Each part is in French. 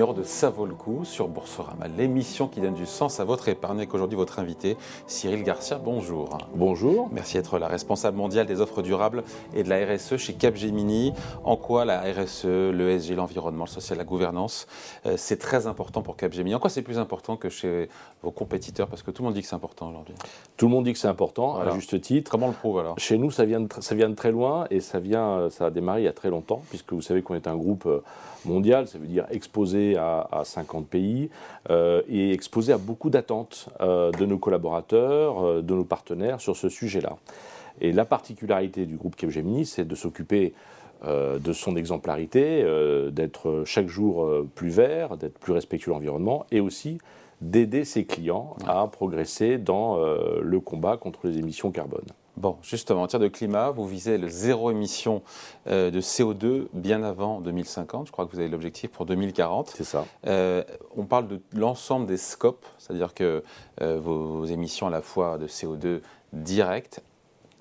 Numéro de Ça vaut le coup sur Boursorama, l'émission qui donne du sens à votre épargne avec aujourd'hui votre invité Cyril Garcia. Bonjour. Bonjour. Merci d'être la responsable mondiale des offres durables et de la RSE chez Capgemini. En quoi la RSE, le SG, l'environnement, le social, la gouvernance, euh, c'est très important pour Capgemini? En quoi c'est plus important que chez vos compétiteurs? Parce que tout le monde dit que c'est important aujourd'hui. Tout le monde dit que c'est important, à juste titre. Comment on le prouve alors? Chez nous, ça vient, de, ça vient de très loin et ça, vient, ça a démarré il y a très longtemps, puisque vous savez qu'on est un groupe euh, mondial, ça veut dire exposé à, 50 pays euh, et exposé à beaucoup d'attentes euh, de nos collaborateurs, euh, de nos partenaires sur ce sujet-là. Et la particularité du groupe Capgemini, c'est de s'occuper de son exemplarité, d'être chaque jour plus vert, d'être plus respectueux de l'environnement et aussi d'aider ses clients à progresser dans le combat contre les émissions carbone. Bon, justement, en matière de climat, vous visez le zéro émission euh, de CO2 bien avant 2050. Je crois que vous avez l'objectif pour 2040. C'est ça. Euh, on parle de l'ensemble des scopes, c'est-à-dire que euh, vos, émissions à la fois de CO2 direct,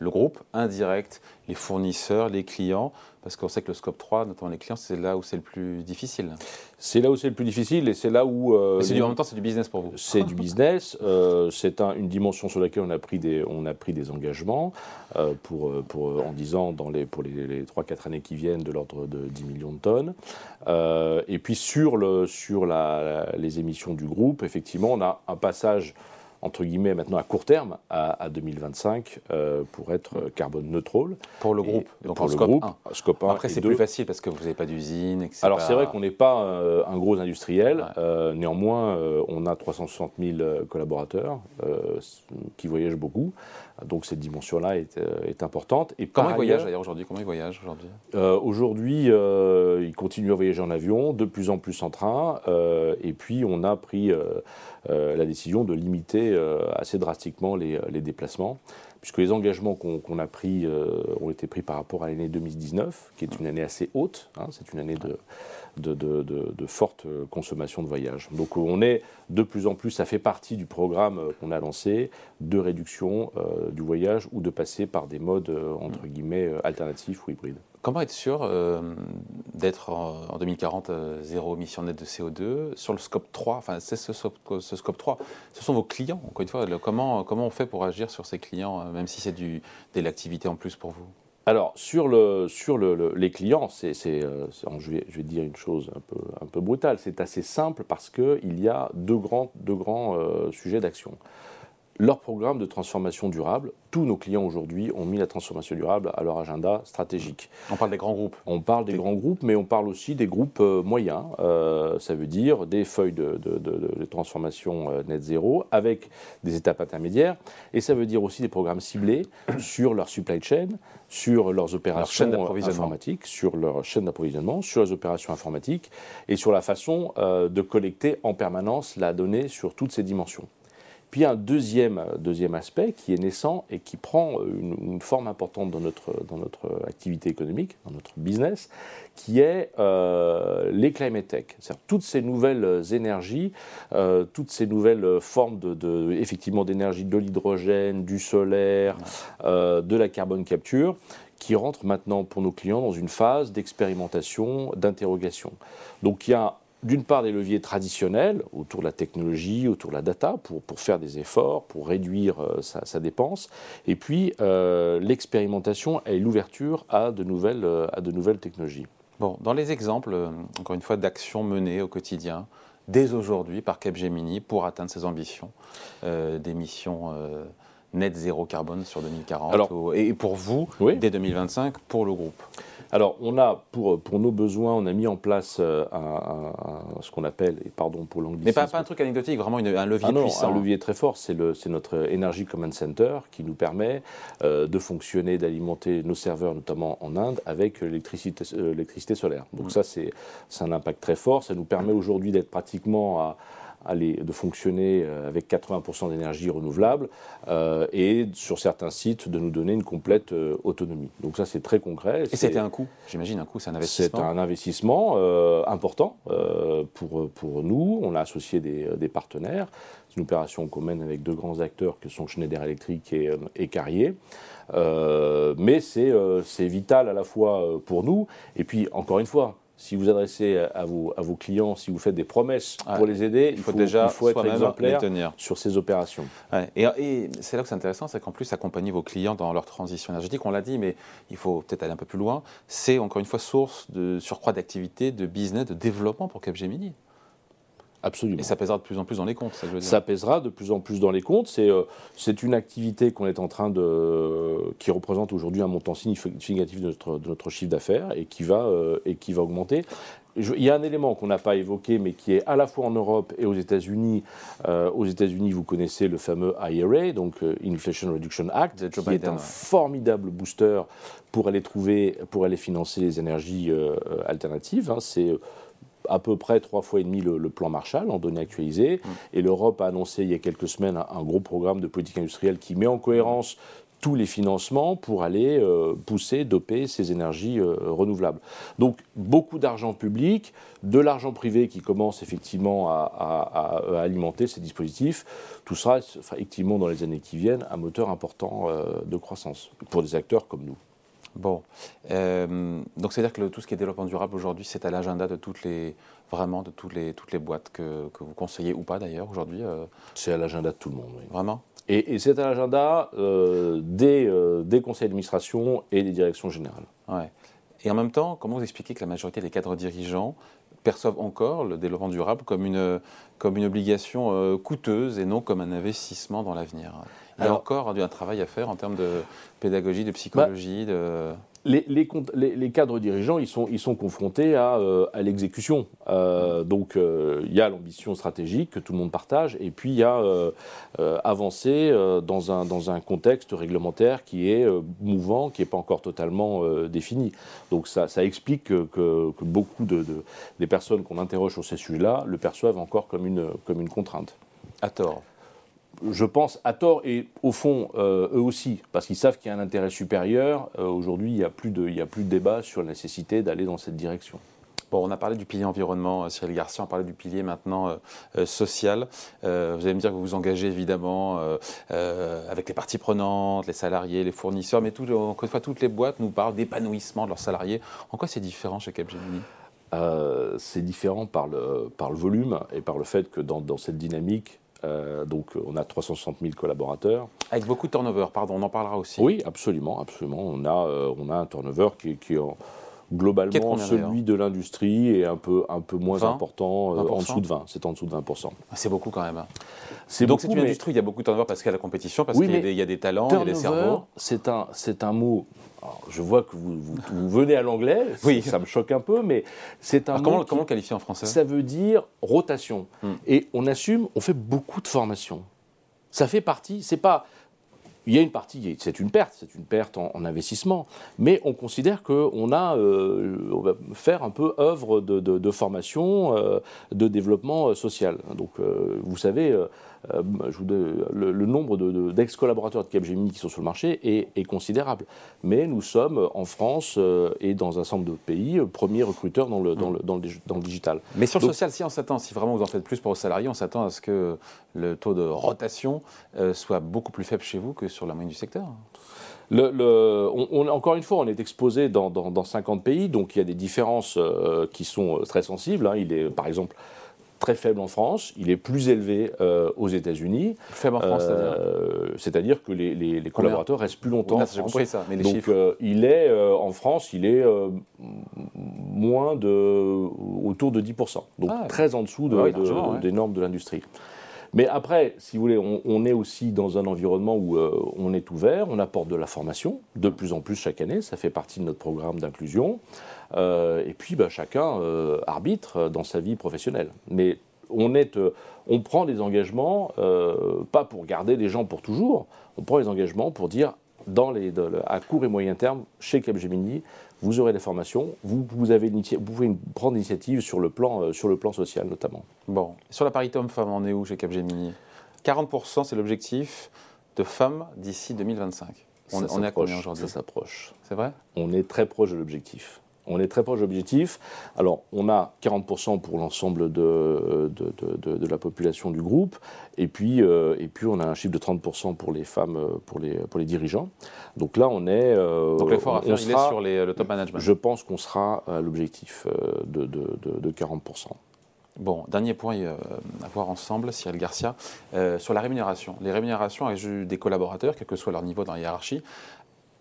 le groupe, indirect, les fournisseurs, les clients, parce qu'on sait que le scope 3, notamment les clients, c'est là où c'est le plus difficile. C'est là où c'est le plus difficile et c'est là où... Euh, c'est en même temps, c'est du business pour vous. C'est du business. Euh, c'est une dimension sur laquelle on a pris des, on a pris des engagements euh, pour, pour, en disant dans les, pour les, 3-4 années qui viennent de l'ordre de 10 millions de tonnes. et puis sur, le, sur la, les émissions du groupe, effectivement, on a un passage entre guillemets, maintenant à court terme, à, 2025, euh, pour être carbone neutral. Pour le groupe, donc pour le groupe, 1. Scope 1 Après, c'est plus facile parce que vous n'avez pas d'usine. Alors, c'est vrai qu'on n'est pas euh, un gros industriel. Euh, néanmoins, on a 360 000 collaborateurs qui voyagent beaucoup. Donc, cette dimension-là est, est, importante. Et Comment ils voyagent d'ailleurs aujourd'hui? Comment ils voyagent aujourd'hui? Aujourd'hui, ils continuent à voyager en avion, de plus en plus en train. et puis, on a pris la décision de limiter assez drastiquement les, les, déplacements, puisque les engagements qu'on a pris euh, ont été pris par rapport à l'année 2019, qui est une année assez haute, hein, c'est une année de, de, de, de, forte consommation de voyages. Donc on est de plus en plus, ça fait partie du programme qu'on a lancé, de réduction euh, du voyage ou de passer par des modes, entre guillemets, alternatifs ou hybrides. Comment être sûr euh, d'être en, 2040 euh, zéro émission nette de CO2 sur le scope 3 Enfin, c'est ce, ce, scope 3. Ce sont vos clients, encore une fois. comment, comment on fait pour agir sur ces clients, euh, même si c'est de l'activité en plus pour vous alors, sur, le, sur le, les clients, c'est, je, vais, je vais dire une chose un peu, un peu brutale. C'est assez simple parce qu'il y a deux grands, deux grands sujets d'action leur programme de transformation durable. Tous nos clients aujourd'hui ont mis la transformation durable à leur agenda stratégique. On parle des grands groupes. On parle des, grands groupes, mais on parle aussi des groupes euh, moyens. Euh, ça veut dire des feuilles de, transformation euh, net zéro avec des étapes intermédiaires. Et ça veut dire aussi des programmes ciblés sur leur supply chain, sur leurs opérations informatiques, sur leur chaîne d'approvisionnement, sur les opérations informatiques et sur la façon de collecter en permanence la donnée sur toutes ces dimensions. Puis un deuxième, deuxième aspect qui est naissant et qui prend une, forme importante dans notre, dans notre activité économique, dans notre business, qui est euh, les climate tech. C'est-à-dire toutes ces nouvelles énergies, euh, toutes ces nouvelles formes de, effectivement d'énergie, de l'hydrogène, du solaire, euh, de la carbone capture, qui rentrent maintenant pour nos clients dans une phase d'expérimentation, d'interrogation. Donc il y a d'une part des leviers traditionnels autour de la technologie, autour de la data, pour, pour faire des efforts, pour réduire euh, sa, dépense, et puis euh, l'expérimentation et l'ouverture à, de nouvelles, euh, à de nouvelles technologies. Bon, dans les exemples, encore une fois, d'actions menées au quotidien, dès aujourd'hui par Capgemini pour atteindre ses ambitions d'émissions net zéro carbone sur 2040, et pour vous, dès 2025, pour le groupe alors, on a, pour, pour nos besoins, on a mis en place euh, un, ce qu'on appelle, et pardon pour l'anglicisme. Mais pas, pas, un truc anecdotique, vraiment un levier ah non, puissant. Un levier très fort, c'est notre Energy Command Center qui nous permet euh, de fonctionner, d'alimenter nos serveurs, notamment en Inde, avec l'électricité euh, solaire. Donc, mm. ça, c'est un impact très fort. Ça nous permet aujourd'hui d'être pratiquement à de fonctionner euh, avec 80% d'énergie renouvelable euh, et sur certains sites de nous donner une complète euh, autonomie. Donc ça c'est très concret. Et c'était un coût, j'imagine un coût, c'est un investissement. C'est un investissement important pour, pour nous. On a associé des, des partenaires. C'est une opération qu'on mène avec deux grands acteurs que sont Schneider Electric et, et Carrier. mais c'est vital à la fois pour nous et puis encore une fois si vous adressez à vos, à vos clients, si vous faites des promesses pour les aider, il faut, déjà il faut être exemplaire tenir. sur ces opérations. Et, c'est là que c'est intéressant, c'est qu'en plus, accompagner vos clients dans leur transition énergétique, on l'a dit, mais il faut peut-être aller un peu plus loin, c'est encore une fois source de surcroît d'activité, de business, de développement pour Capgemini. Absolument. Et ça pésera de plus en plus dans les comptes, ça je veux dire. Ça pèsera de plus en plus dans les comptes. C'est euh, une activité qu'on est en train de. qui représente aujourd'hui un montant significatif de notre, de notre chiffre d'affaires et, qui va, euh, et qui va augmenter. il y a un élément qu'on n'a pas évoqué, mais qui est à la fois en Europe et aux États-Unis. Euh, aux États-Unis, vous connaissez le fameux IRA, donc Inflation Reduction Act, qui est un formidable booster pour aller trouver, pour aller financer les énergies alternatives. Hein. C'est à peu près trois fois et demi le, plan Marshall en données actualisées. Mm. Et l'Europe a annoncé il y a quelques semaines un, gros programme de politique industrielle qui met en cohérence tous les financements pour aller euh, pousser, doper ces énergies euh, renouvelables. Donc beaucoup d'argent public, de l'argent privé qui commence effectivement à, alimenter ces dispositifs. Tout ça, effectivement, dans les années qui viennent, un moteur important euh, de croissance pour des acteurs comme nous. Bon, euh, donc c'est-à-dire que tout ce qui est développement durable aujourd'hui, c'est à l'agenda de toutes les, vraiment de toutes les, toutes les boîtes que, que vous conseillez ou pas d'ailleurs aujourd'hui euh C'est à l'agenda de tout le monde, oui. Vraiment? Et, c'est à l'agenda euh, des, des, conseils d'administration et des directions générales. Ouais. Et en même temps, comment vous expliquez que la majorité des cadres dirigeants perçoivent encore le développement durable comme une, comme une obligation coûteuse et non comme un investissement dans l'avenir. Il y a encore un travail à faire en termes de pédagogie, de psychologie, bah, de les, cadres dirigeants, ils sont, confrontés à, euh, l'exécution. Euh, donc, euh, il y a l'ambition stratégique que tout le monde partage, et puis il y a avancer dans, un, contexte réglementaire qui est mouvant, qui n'est pas encore totalement défini. Donc, ça, explique que, beaucoup de, des personnes qu'on interroge sur ces sujets-là le perçoivent encore comme une, comme une contrainte. À tort je pense, à tort et au fond, euh, eux aussi, parce qu'ils savent qu'il y a un intérêt supérieur. Euh, aujourd'hui, il n'y a, plus de, a plus de débat sur la nécessité d'aller dans cette direction. Bon, on a parlé du pilier environnement, euh, Cyril Garcia, on parlé du pilier maintenant social. vous allez me dire que vous vous engagez évidemment avec les parties prenantes, les salariés, les fournisseurs, mais tout, encore une fois, toutes les boîtes nous parlent d'épanouissement de leurs salariés. En quoi c'est différent chez Capgemini? C'est différent par le, par le volume et par le fait que dans, dans cette dynamique, euh, donc on a 360 000 collaborateurs. Avec beaucoup de turnover, pardon, on en parlera aussi. Oui, absolument, absolument. On a, euh, on a un turnover qui, qui est globalement celui de l'industrie et un peu, un peu moins important, euh, en dessous de 20. C'est en dessous de 20%. Ah, c'est beaucoup quand même. Hein. Donc c'est une industrie, il y a beaucoup de turnover parce qu'il y a la compétition, parce qu'il y, a des talents, il y a des cerveaux. C'est un, un mot je vois que vous, venez à l'anglais, oui. ça me choque un peu, mais c'est un. comment, comment le qualifier en français? Ça veut dire rotation. Hmm. Et on assume, on fait beaucoup de formations. Ça fait partie, c'est pas. Il y a une partie, c'est une perte, c'est une perte en, investissement, mais on considère qu'on a, euh, on va faire un peu œuvre de, formation, euh, de développement euh, social. Donc, vous savez, euh, le, le, nombre d'ex-collaborateurs de, Capgemini qui sont sur le marché est, considérable. Mais nous sommes en France euh, et dans un certain nombre d'autres pays euh, premiers recruteurs dans le, dans, le, dans, le, digital. Mais sur le social, si on s'attend, si vraiment vous en faites plus pour vos salariés, on s'attend à ce que le taux de rotation soit beaucoup plus faible chez vous que sur la moyenne du secteur. Le, on, encore une fois, on est exposé dans, dans, 50 pays, donc il y a des différences qui sont très sensibles. Hein. Il est, par exemple, très faible en France, il est plus élevé euh, aux États-Unis. Faible en France, euh, c'est-à-dire que les, les, collaborateurs restent plus longtemps. J'ai compris ça, mais les Donc, chiffres. Euh, il est en France, il est moins de autour de 10%, donc ah, très en dessous de, des normes de l'industrie. Mais après, si vous voulez, on, est aussi dans un environnement où on est ouvert, on apporte de la formation, de plus en plus chaque année, ça fait partie de notre programme d'inclusion. Euh, et puis, bah, chacun euh, arbitre dans sa vie professionnelle. Mais on, euh, prend des engagements, pas pour garder les gens pour toujours, on prend des engagements pour dire, à court et moyen terme, chez Capgemini, vous aurez des formations, vous, vous, avez vous pouvez prendre l'initiative sur, le plan, sur le plan social notamment. Bon, sur la parité homme-femme, on est où chez Capgemini? 40% c'est l'objectif de femmes d'ici 2025. On, on est à combien aujourd'hui? Ça s'approche. C'est vrai? On est très proche de l'objectif On est très proche de l'objectif. Alors, on a 40% pour l'ensemble de, de, la population du groupe, et puis, euh, et puis on a un chiffre de 30% pour les femmes, euh, pour les, pour les dirigeants. Donc là, on est. Euh, Donc l'effort à faire, il est sur les, le top management. Je pense qu'on sera à l'objectif de, de, 40%. Bon, dernier point à voir ensemble, Cyril Garcia, sur la rémunération. Les rémunérations des collaborateurs, quel que soit leur niveau dans la hiérarchie,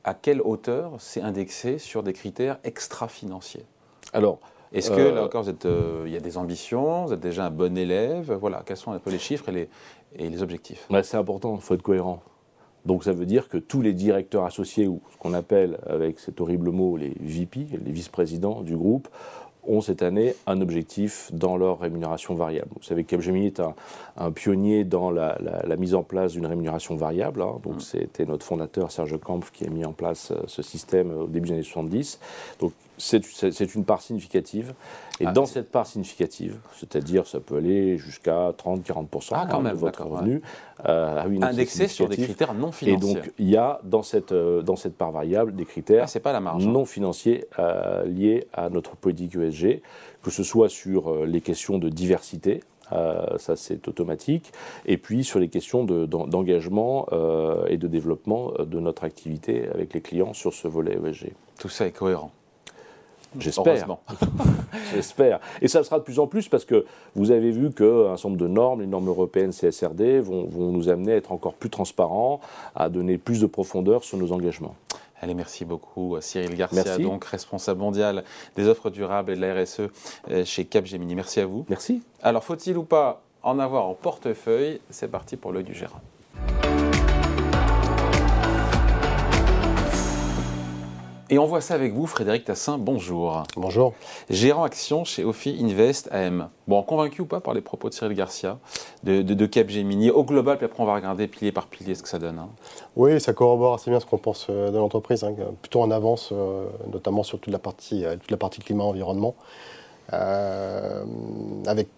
à quelle hauteur c'est indexé sur des critères extra-financiers. Alors, est-ce que, là euh, encore, euh, il y a des ambitions, vous êtes déjà un bon élève? Voilà, quels sont un peu les chiffres et les, et les objectifs? C'est important, il faut être cohérent. Donc ça veut dire que tous les directeurs associés, ou ce qu'on appelle avec cet horrible mot les VP, les vice-présidents du groupe, ont cette année un objectif dans leur rémunération variable. Vous savez que Capgemini est un, pionnier dans la, mise en place d'une rémunération variable. Hein. Donc, mm. c'était notre fondateur Serge Kampf qui a mis en place euh, ce système au début des années 70. Donc, c'est une part significative. Et ah, dans cette part significative, c'est-à-dire ça peut aller jusqu'à 30-40% ah, hein, de votre revenu, euh, indexé sur des critères non financiers. Et donc il y a dans cette, euh, dans cette part variable des critères ah, pas la marge, hein. non financiers euh, liés à notre politique ESG, que ce soit sur les questions de diversité, ça c'est automatique. Et puis sur les questions d'engagement et de développement de notre activité avec les clients sur ce volet ESG. Tout ça est cohérent. J'espère. J'espère. Et ça sera de plus en plus parce que vous avez vu qu'un certain nombre de normes, les normes européennes CSRD, vont, vont, nous amener à être encore plus transparents, à donner plus de profondeur sur nos engagements. Allez, merci beaucoup Cyril Garcia, donc responsable mondial des offres durables et de la RSE euh, chez Capgemini. Merci à vous. Merci. Alors, faut-il ou pas en avoir en portefeuille? C'est parti pour l'œil du gérant. Et on voit ça avec vous, Frédéric Tassin, bonjour. Bonjour. Gérant action chez Ophi Invest AM. Bon, convaincu ou pas par les propos de Cyril Garcia, de, de, Capgemini, au global, puis après on va regarder pilier par pilier ce que ça donne. Hein. Oui, ça corrobore assez bien ce qu'on pense euh, de l'entreprise, hein, plutôt en avance, euh, notamment sur toute la partie, euh, toute la partie climat-environnement, avec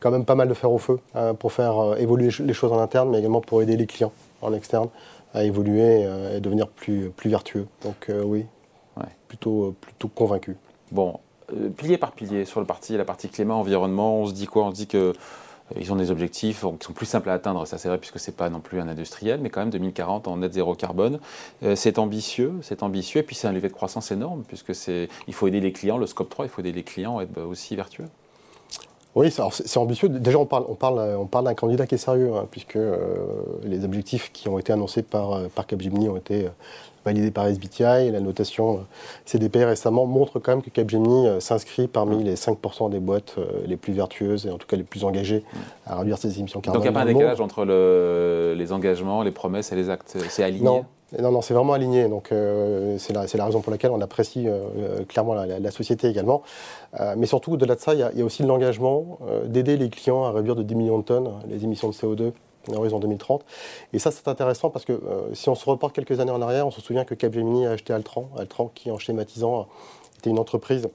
quand même pas mal de fer au feu hein, pour faire évoluer les choses en interne, mais également pour aider les clients en externe à évoluer euh, et devenir plus, plus vertueux. Donc euh, oui, plutôt, euh, plutôt convaincu. Bon, pilier par pilier, sur le parti, la partie climat, environnement, on se dit quoi? On se dit que ils ont des objectifs qui sont plus simples à atteindre, ça c'est vrai, puisque ce n'est pas non plus un industriel, mais quand même 2040 en net zéro carbone. c'est ambitieux, c'est ambitieux, et puis c'est un levier de croissance énorme, puisque il faut aider les clients, le scope 3, il faut aider les clients à être aussi vertueux. Oui, c'est ambitieux. Déjà, on parle, on parle, on parle d'un candidat qui est sérieux, hein, puisque euh, les objectifs qui ont été annoncés par, euh, par Capgemini ont été euh, validés par SBTI. Et la notation CDP récemment montre quand même que Capgemini s'inscrit parmi les 5% des boîtes les plus vertueuses et en tout cas les plus engagées à réduire ses émissions carbone. Donc il n'y a pas un décalage entre le, les engagements, les promesses et les actes? C'est aligné? Non, non, non, c'est vraiment aligné. Donc, euh, c'est la, raison pour laquelle on apprécie euh, euh, clairement la, société également. mais surtout, au-delà de ça, il y, a aussi l'engagement d'aider les clients à réduire de 10 millions de tonnes les émissions de CO2 en horizon 2030. Et ça, c'est intéressant parce que si on se reporte quelques années en arrière, on se souvient que Capgemini a acheté Altran. Altran, qui, en schématisant, était une entreprise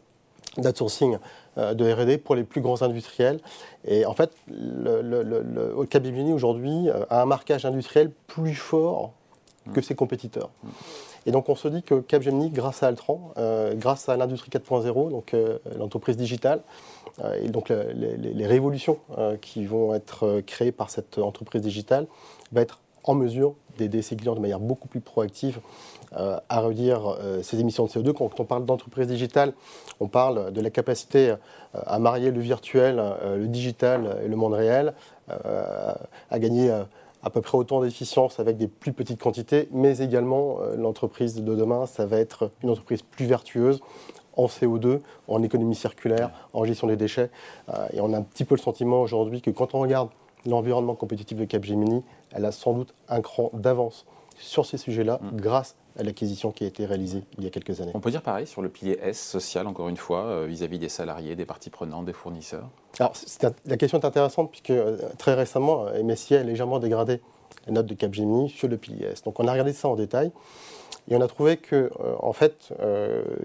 d'outsourcing de R&D pour les plus grands industriels. Et en fait, le, aujourd'hui a un marquage industriel plus fort que ses compétiteurs. Et donc on se dit que Capgemini, grâce à Altran, euh, grâce à l'industrie 4.0, donc euh, l'entreprise digitale, euh, et donc les, révolutions qui vont être créées par cette entreprise digitale, va être en mesure d'aider ses clients de manière beaucoup plus proactive à réduire ses émissions de CO2. Quand on parle d'entreprise digitale, on parle de la capacité à marier le virtuel, le digital et le monde réel, à gagner à peu près autant d'efficience avec des plus petites quantités, mais également euh, l'entreprise de demain, ça va être une entreprise plus vertueuse en CO2, en économie circulaire, en gestion des déchets. Euh, et on a un petit peu le sentiment aujourd'hui que quand on regarde l'environnement compétitif de Capgemini, elle a sans doute un cran d'avance sur ces sujets-là mm. grâce à l'acquisition qui a été réalisée il y a quelques années. On peut dire pareil sur le pilier S social, encore une fois, euh, vis-à-vis des salariés, des parties prenantes, des fournisseurs? Alors, la question est intéressante puisque euh, très récemment, euh, MSCI a légèrement dégradé la note de Capgemini sur le pilier S. Donc on a regardé ça en détail et on a trouvé que, en fait,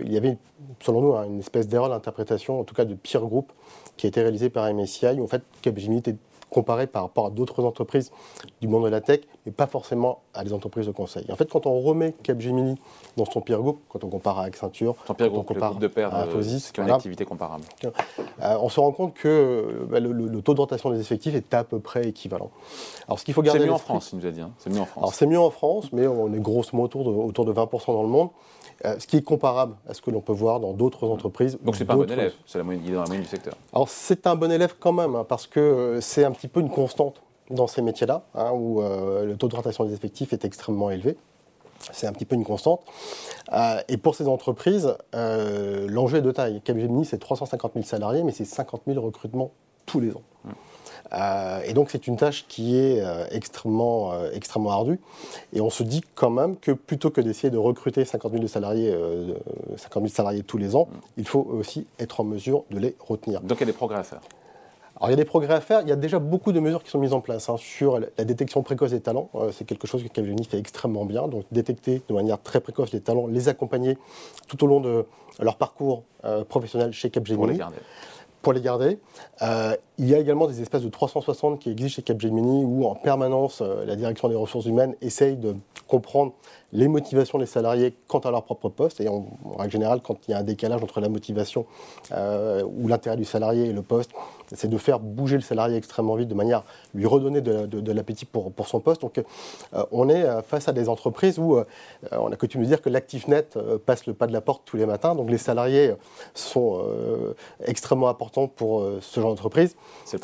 il y avait, selon nous, hein, une espèce d'erreur d'interprétation, en tout cas de pire groupe, qui a été réalisée par MSCI, où en fait Capgemini était comparer par rapport à d'autres entreprises du monde de la tech, mais pas forcément à des entreprises de conseil. En fait, quand on remet Capgemini dans son peer group, quand on compare à Accenture, quand on group, compare de à euh, Infosys, qui ont une activité comparable. euh, on se rend compte que euh, bah, le, le- le taux de rotation des effectifs est à peu près équivalent. Alors, ce qu'il faut garder C'est mieux en France, il nous a dit. hein. C'est mieux en Alors France. c'est mieux en France, mais on est grosso modo autour de, autour de 20% dans le monde, euh, ce qui est comparable à ce que l'on peut voir dans d'autres entreprises. Donc c'est pas un bon élève, c'est la moyenne, il est dans la moyenne du secteur. Alors c'est un bon élève quand même, hein, parce que c'est un petit peu une constante dans ces métiers-là, hein, où euh, le taux de rotation des effectifs est extrêmement élevé. C'est un petit peu une constante. Euh, et pour ces entreprises, euh, l'enjeu est de taille. Capgemini, c'est 350 000 salariés, mais c'est 50 000 recrutements tous les ans. Euh, et donc c'est une tâche qui est euh, extrêmement, euh, extrêmement ardue. Et on se dit quand même que plutôt que d'essayer de recruter 50 000 salariés, euh, 50 000 salariés tous les ans, il faut aussi être en mesure de les retenir. Donc il y a des progrès à faire. Alors il y a des progrès à faire, il y a déjà beaucoup de mesures qui sont mises en place hein, sur la détection précoce des talents. Euh, c'est quelque chose que Capgemini fait extrêmement bien. Donc détecter de manière très précoce les talents, les accompagner tout au long de leur parcours euh, professionnel chez Pour les Capgemini garder. pour les garder. Euh, il y a également des espaces de 360 qui existent chez Capgemini où en permanence la direction des ressources humaines essaye de comprendre les motivations des salariés quant à leur propre poste. Et en, en règle générale, quand il y a un décalage entre la motivation euh, ou l'intérêt du salarié et le poste, c'est de faire bouger le salarié extrêmement vite de manière à lui redonner de, de- de l'appétit pour, pour son poste. Donc euh, on est euh, face à des entreprises où euh, on a coutume de dire que l'actif net passe le pas de la porte tous les matins. Donc les salariés sont extrêmement importants pour ce genre d'entreprise.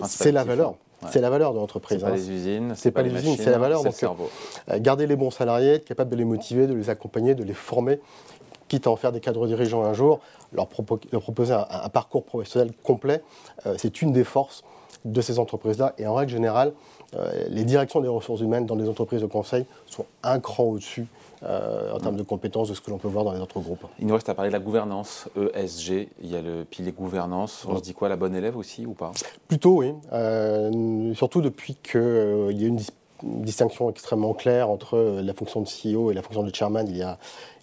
C'est la valeur. Ouais. C'est la valeur de C'est l'entreprise. pas hein. les usines, c'est pas les usines, c'est la valeur, C'est le donc, euh, cerveau. Euh, Garder les bons salariés, être capable de les motiver, de les accompagner, de les former, quitte à en faire des cadres dirigeants un jour, leur, propo- leur proposer un, un parcours professionnel complet, euh, c'est une des forces de ces entreprises-là. Et en règle générale, euh, les directions des ressources humaines dans les entreprises de conseil sont un cran au-dessus euh, en termes de compétences de ce que l'on peut voir dans les autres groupes. Il nous reste à parler de la gouvernance, ESG. Il y a le pilier gouvernance. On se dit quoi, la bonne élève aussi ou pas? Plutôt, oui. Euh, surtout depuis qu'il y a une, dis- une distinction extrêmement claire entre euh, la fonction de CEO et la fonction de chairman il y a,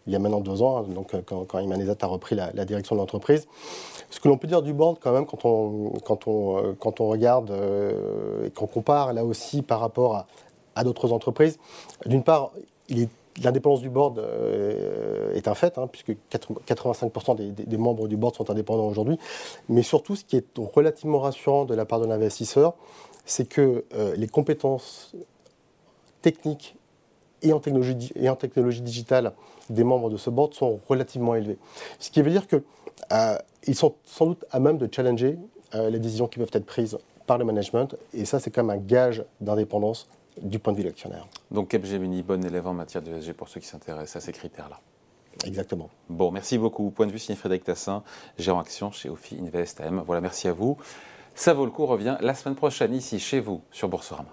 il y a maintenant deux ans, hein, donc euh, quand, quand Iman Ezat a repris la, la direction de l'entreprise. Ce que l'on peut dire du board, quand même, quand on, quand on, euh, quand on regarde euh, et qu'on compare là aussi par rapport à, à d'autres entreprises, d'une part, il est L'indépendance du board euh, est un fait, hein, puisque 80 85% des, membres du board sont indépendants aujourd'hui. Mais surtout, ce qui est relativement rassurant de la part de l'investisseur, c'est que euh, les compétences techniques et en, technologie, et en technologie digitale des membres de ce board sont relativement élevées. Ce qui veut dire qu'ils sont sans doute à même de challenger euh, les décisions qui peuvent être prises par le management. Et ça, c'est quand même un gage d'indépendance du point de vue de l'actionnaire. Donc Capgemini, bonne élève en matière de ESG pour ceux qui s'intéressent à ces critères-là. Exactement. Bon, merci beaucoup. Point de vue signé Frédéric Tassin, gérant action chez Ophi Invest AM. Voilà, merci à vous. Ça vaut le coup revient la semaine prochaine ici chez vous sur Boursorama.